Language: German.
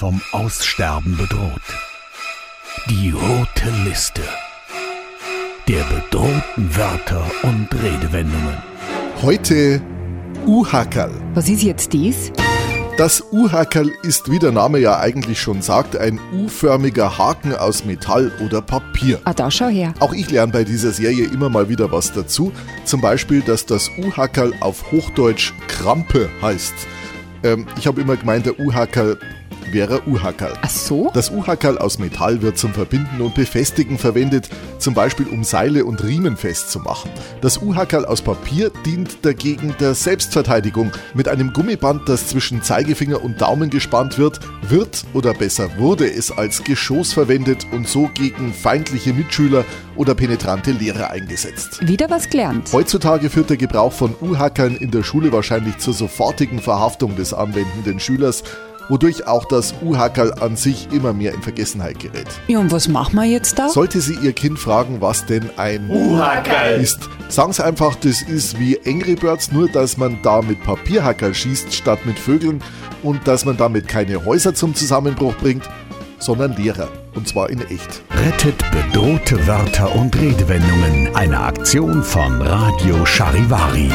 vom Aussterben bedroht. Die rote Liste der bedrohten Wörter und Redewendungen. Heute Uhackerl. Was ist jetzt dies? Das Uhackerl ist, wie der Name ja eigentlich schon sagt, ein U-förmiger Haken aus Metall oder Papier. Ah, da schau her. Auch ich lerne bei dieser Serie immer mal wieder was dazu. Zum Beispiel, dass das Uhackerl auf Hochdeutsch Krampe heißt. Ähm, ich habe immer gemeint, der Uhackerl wäre Uhackerl. Ach so? Das Uhackerl aus Metall wird zum Verbinden und Befestigen verwendet, zum Beispiel um Seile und Riemen festzumachen. Das Uhackerl aus Papier dient dagegen der Selbstverteidigung. Mit einem Gummiband, das zwischen Zeigefinger und Daumen gespannt wird, wird oder besser wurde es als Geschoss verwendet und so gegen feindliche Mitschüler oder penetrante Lehrer eingesetzt. Wieder was gelernt. Heutzutage führt der Gebrauch von U-Hackern in der Schule wahrscheinlich zur sofortigen Verhaftung des anwendenden Schülers, wodurch auch das U-Hackerl an sich immer mehr in Vergessenheit gerät. Ja, und was machen wir jetzt da? Sollte sie ihr Kind fragen, was denn ein U-Hackerl ist, sagen sie einfach, das ist wie Angry Birds, nur dass man da mit Papierhackerl schießt statt mit Vögeln und dass man damit keine Häuser zum Zusammenbruch bringt, sondern Lehrer. Und zwar in echt. Rettet bedrohte Wörter und Redewendungen. Eine Aktion von Radio Charivari.